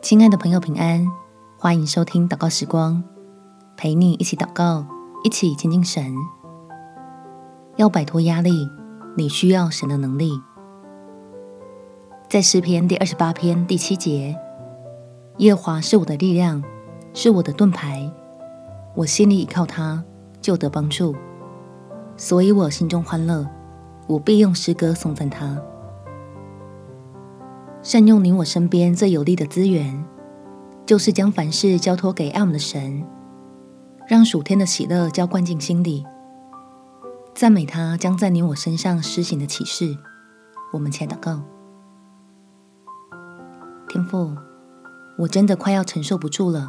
亲爱的朋友，平安！欢迎收听祷告时光，陪你一起祷告，一起亲近神。要摆脱压力，你需要神的能力。在诗篇第二十八篇第七节，耶和华是我的力量，是我的盾牌，我心里倚靠他，就得帮助，所以我心中欢乐，我必用诗歌颂赞他。善用你我身边最有利的资源，就是将凡事交托给爱我们的神，让属天的喜乐浇灌进心里，赞美他将在你我身上施行的启示。我们前祷告，天父，我真的快要承受不住了，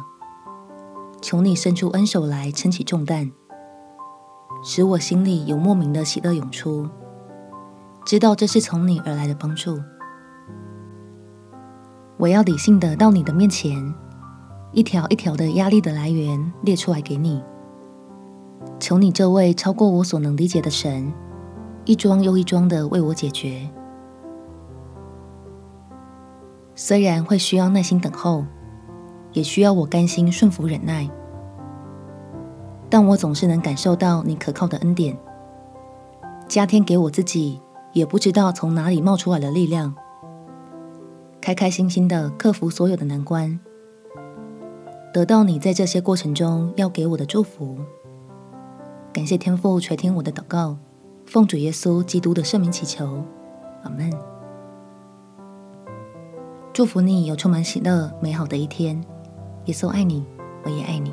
求你伸出恩手来撑起重担，使我心里有莫名的喜乐涌出，知道这是从你而来的帮助。我要理性的到你的面前，一条一条的压力的来源列出来给你。求你这位超过我所能理解的神，一桩又一桩的为我解决。虽然会需要耐心等候，也需要我甘心顺服忍耐，但我总是能感受到你可靠的恩典，加添给我自己也不知道从哪里冒出来的力量。开开心心的克服所有的难关，得到你在这些过程中要给我的祝福。感谢天父垂听我的祷告，奉主耶稣基督的圣名祈求，阿门。祝福你有充满喜乐美好的一天。耶稣爱你，我也爱你。